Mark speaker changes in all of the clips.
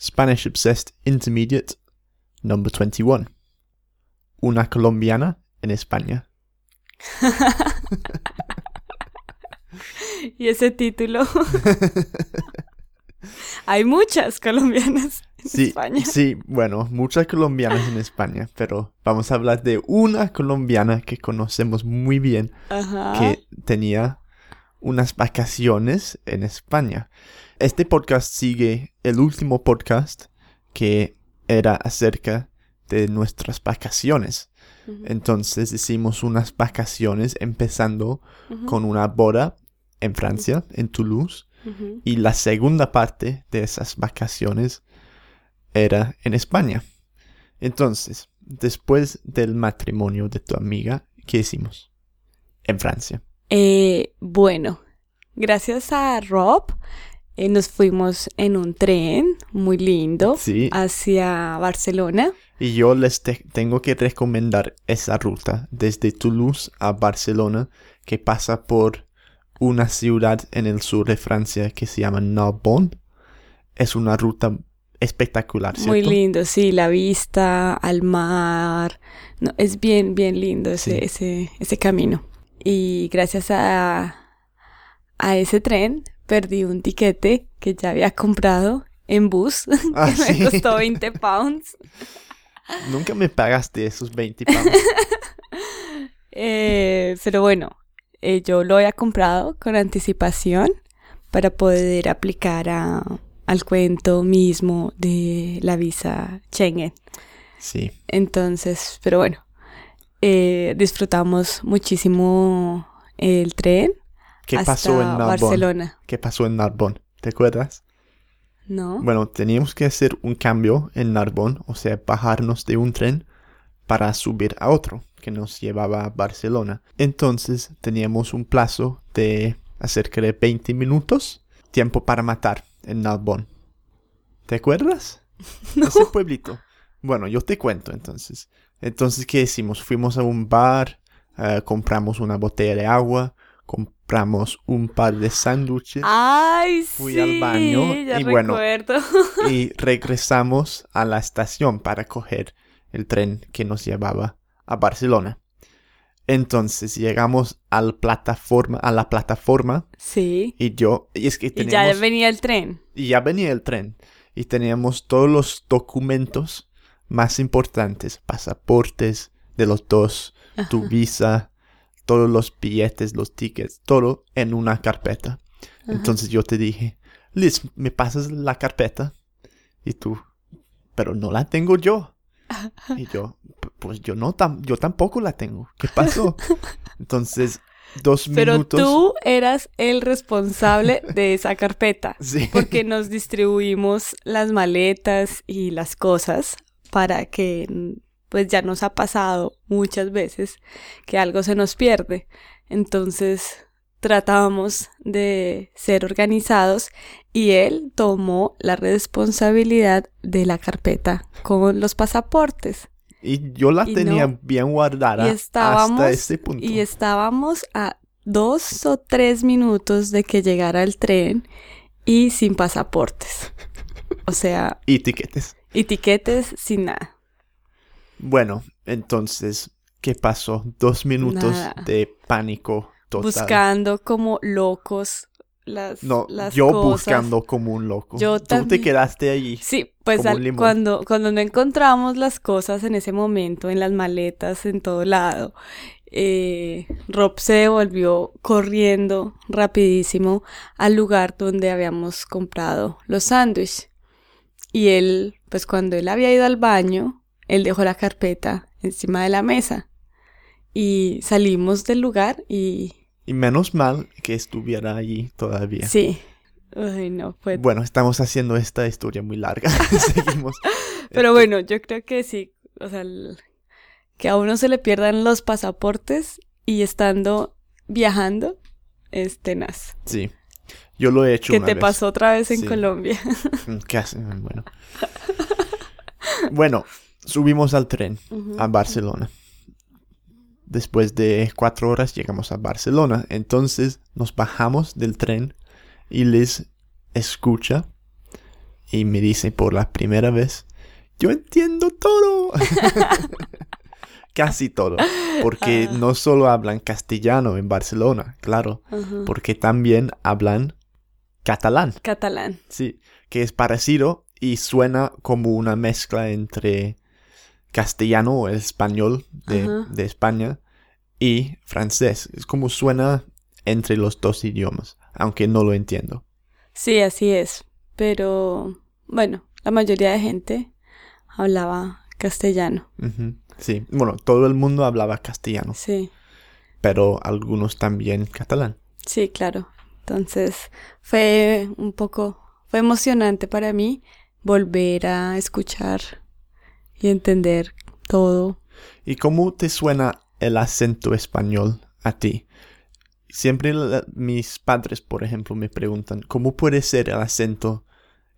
Speaker 1: Spanish Obsessed Intermediate, number 21. Una colombiana en España.
Speaker 2: y ese título. Hay muchas colombianas en
Speaker 1: Sí,
Speaker 2: España.
Speaker 1: sí, bueno, muchas colombianas en España, pero vamos a hablar de una colombiana que conocemos muy bien,
Speaker 2: Ajá.
Speaker 1: que tenía unas vacaciones en España. Este podcast sigue el último podcast que era acerca de nuestras vacaciones. Entonces hicimos unas vacaciones empezando con una boda en Francia, en Toulouse, y la segunda parte de esas vacaciones era en España. Entonces, después del matrimonio de tu amiga, ¿qué hicimos? En Francia.
Speaker 2: Eh, bueno, gracias a Rob eh, nos fuimos en un tren muy lindo
Speaker 1: Sí.
Speaker 2: hacia Barcelona.
Speaker 1: Y yo les te- tengo que recomendar esa ruta desde Toulouse a Barcelona que pasa por una ciudad en el sur de Francia que se llama Narbonne. Es una ruta espectacular, ¿cierto?
Speaker 2: Muy lindo, sí, la vista al mar. No, es bien, bien lindo ese,
Speaker 1: Sí.
Speaker 2: ese, ese camino. Y gracias a, a ese tren perdí un tiquete que ya había comprado en bus,
Speaker 1: Ah,
Speaker 2: que
Speaker 1: sí.
Speaker 2: me costó 20 pounds.
Speaker 1: Nunca me pagaste esos 20 pounds.
Speaker 2: Eh, pero bueno, eh, yo lo había comprado con anticipación para poder aplicar a- al cuento mismo de la visa Schengen.
Speaker 1: Sí.
Speaker 2: Entonces, pero bueno, eh, disfrutamos muchísimo el tren
Speaker 1: ¿Qué
Speaker 2: hasta
Speaker 1: pasó en Narbonne?
Speaker 2: Barcelona,
Speaker 1: ¿Qué pasó en Narbonne? ¿Te acuerdas?
Speaker 2: ¿no?
Speaker 1: Bueno, teníamos que hacer un cambio en Narbonne, o sea, bajarnos de un tren para subir a otro que nos llevaba a Barcelona. Entonces teníamos un plazo de acerca de 20 minutos, tiempo para matar en Narbonne. ¿Te acuerdas? Ese pueblito. Bueno, yo te cuento entonces. Entonces, ¿qué hicimos? Fuimos a un bar, eh, compramos una botella de agua, compramos un par de sándwiches.
Speaker 2: Ay,
Speaker 1: Fui
Speaker 2: sí,
Speaker 1: al baño
Speaker 2: ya
Speaker 1: y bueno, y regresamos a la estación para coger el tren que nos llevaba a Barcelona. Entonces llegamos al plataforma, a la plataforma
Speaker 2: sí.
Speaker 1: y yo, y es que
Speaker 2: Y ya venía el tren.
Speaker 1: y ya venía el tren y teníamos todos los documentos más importantes, pasaportes de los dos, tu visa, todos los billetes, los tickets, todo en una carpeta. Entonces yo te dije, Liz, ¿me pasas la carpeta? Y tú, pero no la tengo yo. Y yo, "P- pues yo no, tam- yo tampoco la tengo. ¿Qué pasó? Entonces, dos
Speaker 2: Pero
Speaker 1: minutos.
Speaker 2: tú eras el responsable de esa carpeta.
Speaker 1: Sí.
Speaker 2: Porque nos distribuimos las maletas y las cosas para que, pues ya nos ha pasado muchas veces que algo se nos pierde. Entonces tratábamos de ser organizados y él tomó la responsabilidad de la carpeta con los pasaportes.
Speaker 1: Y yo la
Speaker 2: Y
Speaker 1: tenía
Speaker 2: no-
Speaker 1: bien guardada hasta ese punto.
Speaker 2: y estábamos a dos o tres minutos de que llegara el tren y sin pasaportes. O sea,
Speaker 1: Y tiquetes.
Speaker 2: y tiquetes sin nada.
Speaker 1: Bueno, entonces, ¿qué pasó? Dos minutos
Speaker 2: Nada.
Speaker 1: de pánico total.
Speaker 2: Buscando como locos las,
Speaker 1: No,
Speaker 2: las
Speaker 1: yo
Speaker 2: cosas.
Speaker 1: buscando como un loco.
Speaker 2: Yo
Speaker 1: Tú te quedaste allí.
Speaker 2: Sí, pues al- cuando, cuando no encontramos las cosas en ese momento, en las maletas, en todo lado, eh, Rob se devolvió corriendo rapidísimo al lugar donde habíamos comprado los sándwiches. Y él, pues cuando él había ido al baño, él dejó la carpeta encima de la mesa. Y salimos del lugar y
Speaker 1: Y menos mal que estuviera allí todavía.
Speaker 2: sí. No,
Speaker 1: Bueno, estamos haciendo esta historia muy larga. Seguimos.
Speaker 2: Pero bueno, yo creo que sí, o sea, el- que a uno se le pierdan los pasaportes y estando viajando es tenaz.
Speaker 1: Sí. Yo lo he hecho
Speaker 2: ¿Qué
Speaker 1: una
Speaker 2: te
Speaker 1: vez.
Speaker 2: pasó otra vez en
Speaker 1: Sí.
Speaker 2: Colombia?
Speaker 1: Mm, Bueno. bueno, subimos al tren a Barcelona. Después de cuatro horas llegamos a Barcelona. Entonces nos bajamos del tren y les escucha y me dice por la primera vez, yo entiendo todo. Casi todo. Porque
Speaker 2: Ah.
Speaker 1: no solo hablan castellano en Barcelona, claro, porque también hablan catalán.
Speaker 2: Catalán.
Speaker 1: Sí, que es parecido y suena como una mezcla entre castellano o el español de, de España y francés. Es como suena entre los dos idiomas, aunque no lo entiendo.
Speaker 2: Sí, así es. Pero bueno, la mayoría de gente hablaba castellano.
Speaker 1: Sí, bueno, todo el mundo hablaba castellano,
Speaker 2: Sí,
Speaker 1: pero algunos también catalán.
Speaker 2: sí, claro. Entonces fue un poco, fue emocionante para mí volver a escuchar y entender todo.
Speaker 1: ¿Y cómo te suena el acento español a ti? Siempre la- mis padres, por ejemplo, me preguntan, ¿cómo puede ser el acento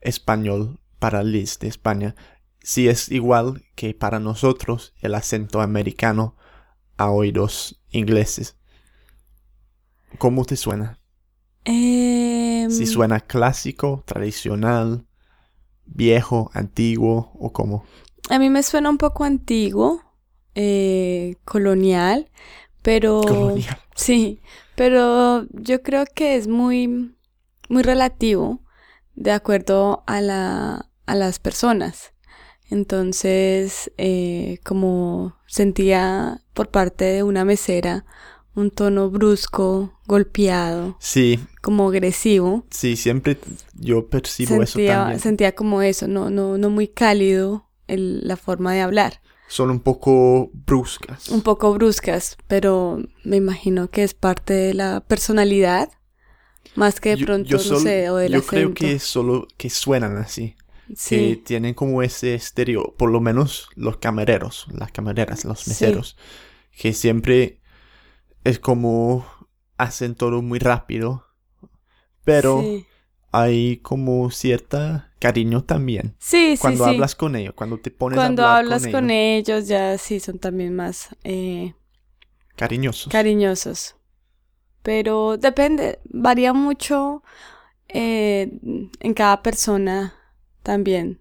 Speaker 1: español para Liz de España si es igual que para nosotros el acento americano a oídos ingleses? ¿Cómo te suena?
Speaker 2: Em,
Speaker 1: Si suena clásico, tradicional, viejo, antiguo o cómo.
Speaker 2: A mí me suena un poco antiguo, eh, colonial, pero
Speaker 1: Colonial.
Speaker 2: sí, pero yo creo que es muy, muy relativo de acuerdo a la, a las personas. Entonces, eh, como sentía por parte de una mesera un tono brusco, golpeado,
Speaker 1: Sí,
Speaker 2: como agresivo,
Speaker 1: sí, siempre yo percibo eso también.
Speaker 2: sentía como eso, no, no, no muy cálido el- la forma de hablar.
Speaker 1: Son un poco bruscas.
Speaker 2: un poco bruscas, pero me imagino que es parte de la personalidad, más que de pronto,
Speaker 1: yo
Speaker 2: no
Speaker 1: solo-
Speaker 2: sé, o del
Speaker 1: Yo creo que solo que suenan así. Que
Speaker 2: sí,
Speaker 1: tienen como ese estéreo, por lo menos los camareros, las camareras, los
Speaker 2: Sí.
Speaker 1: meseros, que siempre es como hacen todo muy rápido, pero
Speaker 2: sí,
Speaker 1: hay como cierta cariño también.
Speaker 2: sí, sí,
Speaker 1: Cuando
Speaker 2: sí.
Speaker 1: hablas con ellos, cuando te pones
Speaker 2: Cuando
Speaker 1: a hablar
Speaker 2: hablas
Speaker 1: con,
Speaker 2: con
Speaker 1: ellos,
Speaker 2: ellos, ya sí son también más eh,
Speaker 1: cariñosos.
Speaker 2: cariñosos. Pero depende, varía mucho eh, en cada persona también.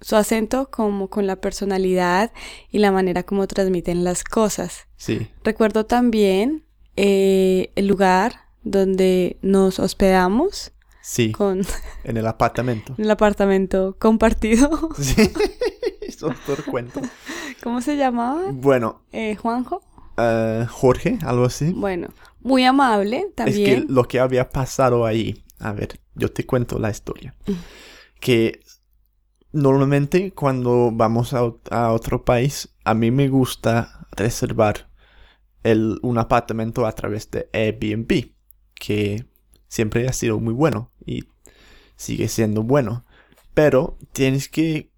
Speaker 2: Su acento como con la personalidad y la manera como transmiten las cosas.
Speaker 1: sí,
Speaker 2: Recuerdo también eh, el lugar donde nos hospedamos
Speaker 1: sí,
Speaker 2: con
Speaker 1: en el apartamento.
Speaker 2: el apartamento compartido.
Speaker 1: Sí, es otro cuento.
Speaker 2: ¿Cómo se llamaba?
Speaker 1: Bueno,
Speaker 2: Eh, Juanjo.
Speaker 1: eh, Jorge, algo así.
Speaker 2: Bueno, muy amable
Speaker 1: Es que
Speaker 2: también.
Speaker 1: lo que había pasado ahí, a ver, yo te cuento la historia. Que normalmente cuando vamos a, a otro país, a mí me gusta reservar el, un apartamento a través de Airbnb, que siempre ha sido muy bueno y sigue siendo bueno. Pero tienes que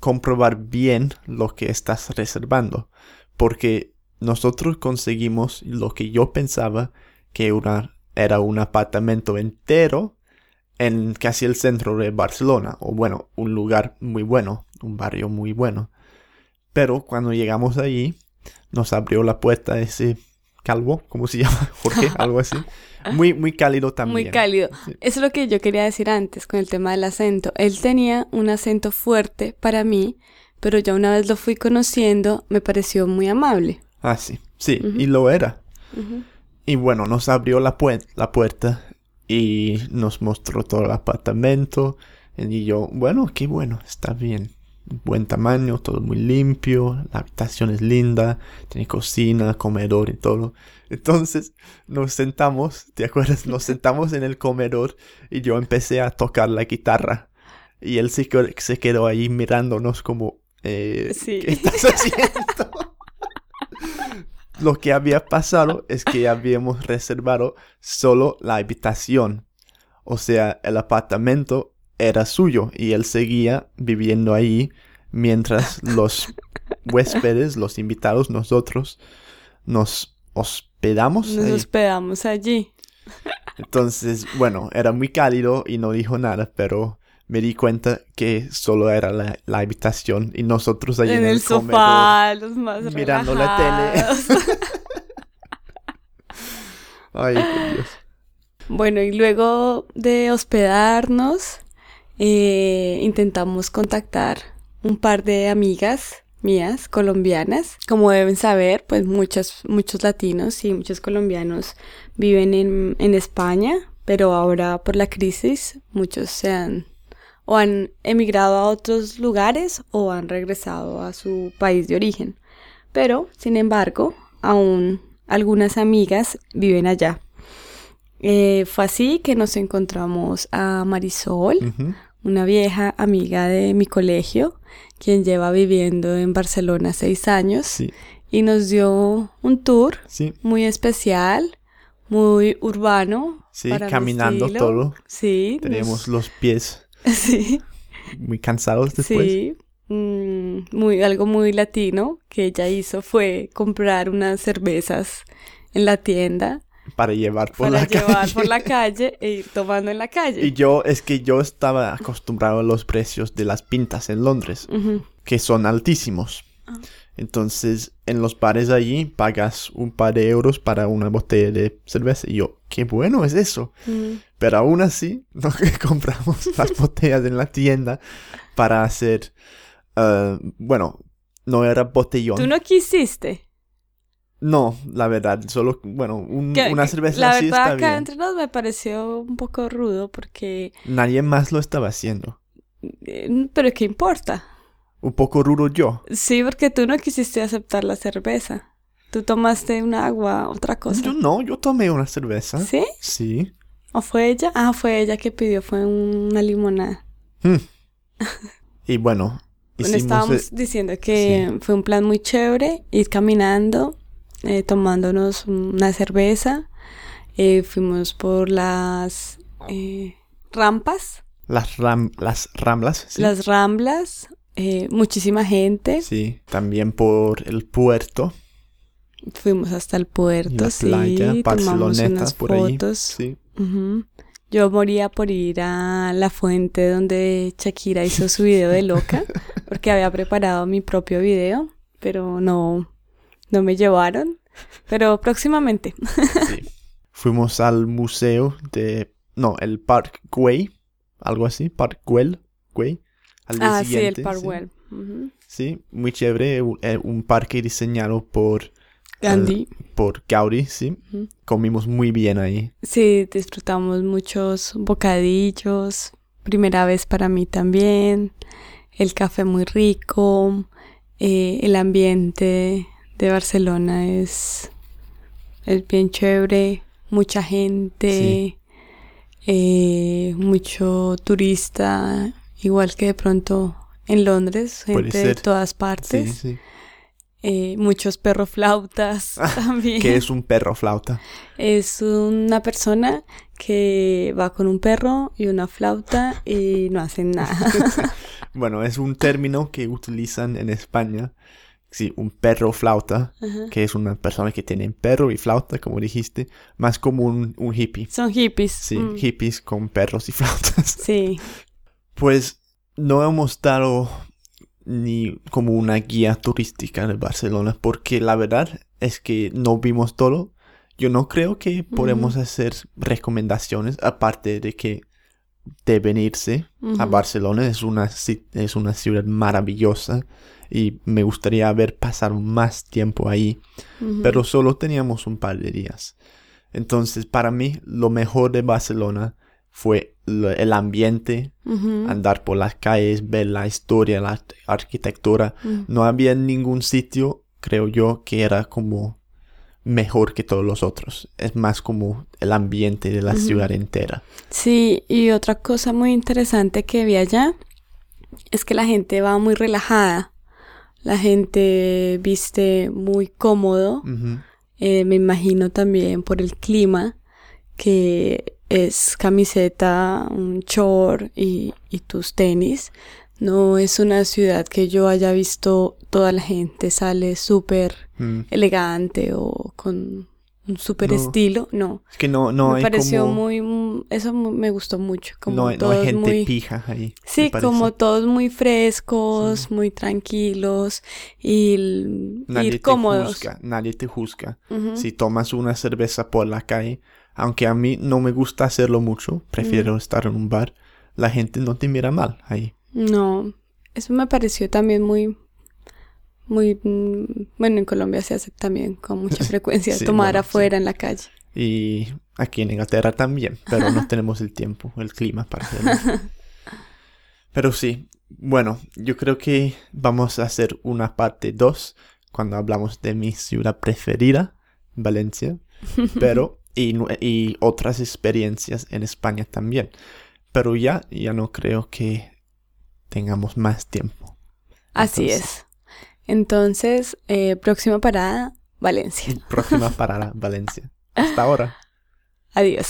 Speaker 1: comprobar bien lo que estás reservando, porque nosotros conseguimos lo que yo pensaba que era un apartamento entero en casi el centro de Barcelona, o bueno, un lugar muy bueno, un barrio muy bueno. Pero cuando llegamos allí, nos abrió la puerta ese calvo, ¿cómo se llama? Jorge, algo así. Muy, muy cálido también.
Speaker 2: Muy cálido.
Speaker 1: Sí.
Speaker 2: Eso es lo que yo quería decir antes con el tema del acento. Él tenía un acento fuerte para mí, pero ya una vez lo fui conociendo, me pareció muy amable.
Speaker 1: Ah, sí, sí, y lo era. Y bueno, nos abrió la, la puerta y nos mostró todo el apartamento. Y yo, bueno, qué bueno, está bien. Buen tamaño, todo muy limpio, la habitación es linda, tiene cocina, comedor y todo. Entonces nos sentamos, ¿te acuerdas? Nos sentamos en el comedor y yo empecé a tocar la guitarra. Y él se, se quedó ahí mirándonos como, eh,
Speaker 2: Sí.
Speaker 1: ¿qué estás haciendo? Lo que había pasado es que habíamos reservado solo la habitación. O sea, el apartamento era suyo y él seguía viviendo ahí mientras los huéspedes, los invitados, nosotros, nos hospedamos.
Speaker 2: Nos
Speaker 1: ahí.
Speaker 2: hospedamos allí.
Speaker 1: Entonces, bueno, era muy cálido y no dijo nada, pero me di cuenta que solo era la, la habitación y nosotros allí
Speaker 2: en,
Speaker 1: en,
Speaker 2: el, sofá, los más
Speaker 1: mirando la tele. Ay, Dios.
Speaker 2: Bueno, y luego de hospedarnos eh, intentamos contactar un par de amigas mías colombianas. Como deben saber, pues muchos, muchos latinos y muchos colombianos viven en, en España, pero ahora por la crisis muchos se han o han emigrado a otros lugares o han regresado a su país de origen. Pero, sin embargo, aún algunas amigas viven allá. Eh, fue así que nos encontramos a Marisol. Una vieja amiga de mi colegio, quien lleva viviendo en Barcelona seis años
Speaker 1: Sí,
Speaker 2: y nos dio un tour
Speaker 1: sí,
Speaker 2: muy especial, muy urbano.
Speaker 1: sí,
Speaker 2: para
Speaker 1: caminando todo.
Speaker 2: Sí,
Speaker 1: Tenemos
Speaker 2: nos-
Speaker 1: los pies
Speaker 2: sí,
Speaker 1: muy cansados después.
Speaker 2: sí. Mm, muy, algo muy latino que ella hizo fue comprar unas cervezas en la tienda
Speaker 1: Para llevar por
Speaker 2: para
Speaker 1: la
Speaker 2: llevar
Speaker 1: calle.
Speaker 2: por la calle e ir tomando en la calle.
Speaker 1: Y yo, es que yo estaba acostumbrado a los precios de las pintas en Londres, que son altísimos.
Speaker 2: Ah.
Speaker 1: Entonces, en los bares allí pagas un par de euros para una botella de cerveza. Y yo, qué bueno es eso.
Speaker 2: Mm.
Speaker 1: Pero aún así, no compramos las botellas en la tienda para hacer, eh, bueno, no era botellón.
Speaker 2: ¿Tú no quisiste?
Speaker 1: No, la verdad, solo, bueno, un-
Speaker 2: Que-
Speaker 1: una cerveza
Speaker 2: la
Speaker 1: así
Speaker 2: verdad
Speaker 1: está
Speaker 2: acá
Speaker 1: bien.
Speaker 2: entre nos me pareció un poco rudo porque
Speaker 1: Nadie más lo estaba haciendo.
Speaker 2: eh, pero qué importa
Speaker 1: Un poco rudo yo.
Speaker 2: sí porque tú no quisiste aceptar la cerveza tú tomaste un agua otra cosa
Speaker 1: Yo no, yo tomé una cerveza.
Speaker 2: sí
Speaker 1: Sí.
Speaker 2: o fue ella ah fue ella que pidió fue una limonada
Speaker 1: Hmm. Y bueno,
Speaker 2: bueno estábamos
Speaker 1: eh,
Speaker 2: diciendo que fue un plan muy chévere ir caminando eh, tomándonos una cerveza eh, fuimos por las eh, rampas
Speaker 1: las, ram- las ramblas, ¿sí?
Speaker 2: las ramblas, eh, muchísima gente.
Speaker 1: Sí, también por el puerto.
Speaker 2: Fuimos hasta el puerto,
Speaker 1: la
Speaker 2: sí,
Speaker 1: playa,
Speaker 2: tomamos unas
Speaker 1: por ahí.
Speaker 2: fotos.
Speaker 1: Sí.
Speaker 2: Yo moría por ir a la fuente donde Shakira hizo su video de loca, porque había preparado mi propio video, pero no, no me llevaron. Pero próximamente.
Speaker 1: sí. Fuimos al museo de... No, el Park Güell. Algo así. Park Güell. Güell. Al día
Speaker 2: ah, sí, el
Speaker 1: siguiente.
Speaker 2: Ujú.
Speaker 1: Sí, muy chévere. Un, eh, un parque diseñado por...
Speaker 2: Gandhi.
Speaker 1: Por Gaudí, sí. Comimos muy bien ahí.
Speaker 2: Sí, disfrutamos muchos bocadillos. Primera vez para mí también. El café muy rico. eh, el ambiente de Barcelona es, es bien chévere. Mucha gente.
Speaker 1: Sí.
Speaker 2: eh, mucho turista. Igual que de pronto en Londres. Gente de todas
Speaker 1: Sí,
Speaker 2: partes.
Speaker 1: sí.
Speaker 2: eh, muchos perroflautas también.
Speaker 1: Que es un perro flauta.
Speaker 2: Es una persona que va con un perro y una flauta y no hacen nada.
Speaker 1: Bueno, es un término que utilizan en España. Sí, un perro flauta,
Speaker 2: Ajá.
Speaker 1: que es una persona que tiene perro y flauta, como dijiste, más como un, un hippie.
Speaker 2: Son hippies.
Speaker 1: Sí,
Speaker 2: Mm,
Speaker 1: hippies con perros y flautas.
Speaker 2: sí.
Speaker 1: Pues no hemos dado ni como una guía turística de Barcelona, porque la verdad es que no vimos todo. Yo no creo que podemos hacer recomendaciones, aparte de que deben irse a. Barcelona. Es una, es una ciudad maravillosa y me gustaría haber pasado más tiempo ahí, pero solo teníamos un par de días. Entonces, para mí, lo mejor de Barcelona fue el ambiente, andar por las calles, ver la historia, la arquitectura. No había ningún sitio, creo yo, que era como mejor que todos los otros. Es más como el ambiente de la ciudad entera.
Speaker 2: Sí, y otra cosa muy interesante que vi allá es que la gente va muy relajada. La gente viste muy cómodo. Eh, me imagino también por el clima, que es camiseta, un short y, y tus tenis. No es una ciudad que yo haya visto toda la gente sale súper
Speaker 1: Mm.
Speaker 2: elegante o con un súper
Speaker 1: No.
Speaker 2: estilo. No,
Speaker 1: Es que no, no
Speaker 2: me
Speaker 1: hay
Speaker 2: pareció
Speaker 1: como...
Speaker 2: muy, mu- eso me gustó mucho. Como
Speaker 1: no, hay- no
Speaker 2: todos
Speaker 1: hay gente
Speaker 2: muy,
Speaker 1: pija ahí.
Speaker 2: Sí, como todos muy frescos, muy tranquilos y
Speaker 1: Nadie
Speaker 2: ir
Speaker 1: te
Speaker 2: cómodos.
Speaker 1: juzga, nadie te juzga. Si tomas una cerveza por la calle, aunque a mí no me gusta hacerlo mucho, prefiero estar en un bar, la gente no te mira mal ahí.
Speaker 2: No, eso me pareció también muy, muy, mm, bueno, en Colombia se hace también con mucha frecuencia
Speaker 1: Sí,
Speaker 2: tomar
Speaker 1: bueno,
Speaker 2: afuera en la calle.
Speaker 1: Y aquí en Inglaterra también, pero no tenemos el tiempo, el clima para hacerlo. Pero sí, bueno, yo creo que vamos a hacer una parte 2 cuando hablamos de mi ciudad preferida, Valencia, pero y, y otras experiencias en España también. Pero ya, ya no creo que tengamos más tiempo.
Speaker 2: Así
Speaker 1: Entonces-
Speaker 2: es. Entonces, eh, próxima parada, Valencia.
Speaker 1: Próxima parada, Valencia. Hasta ahora.
Speaker 2: Adiós.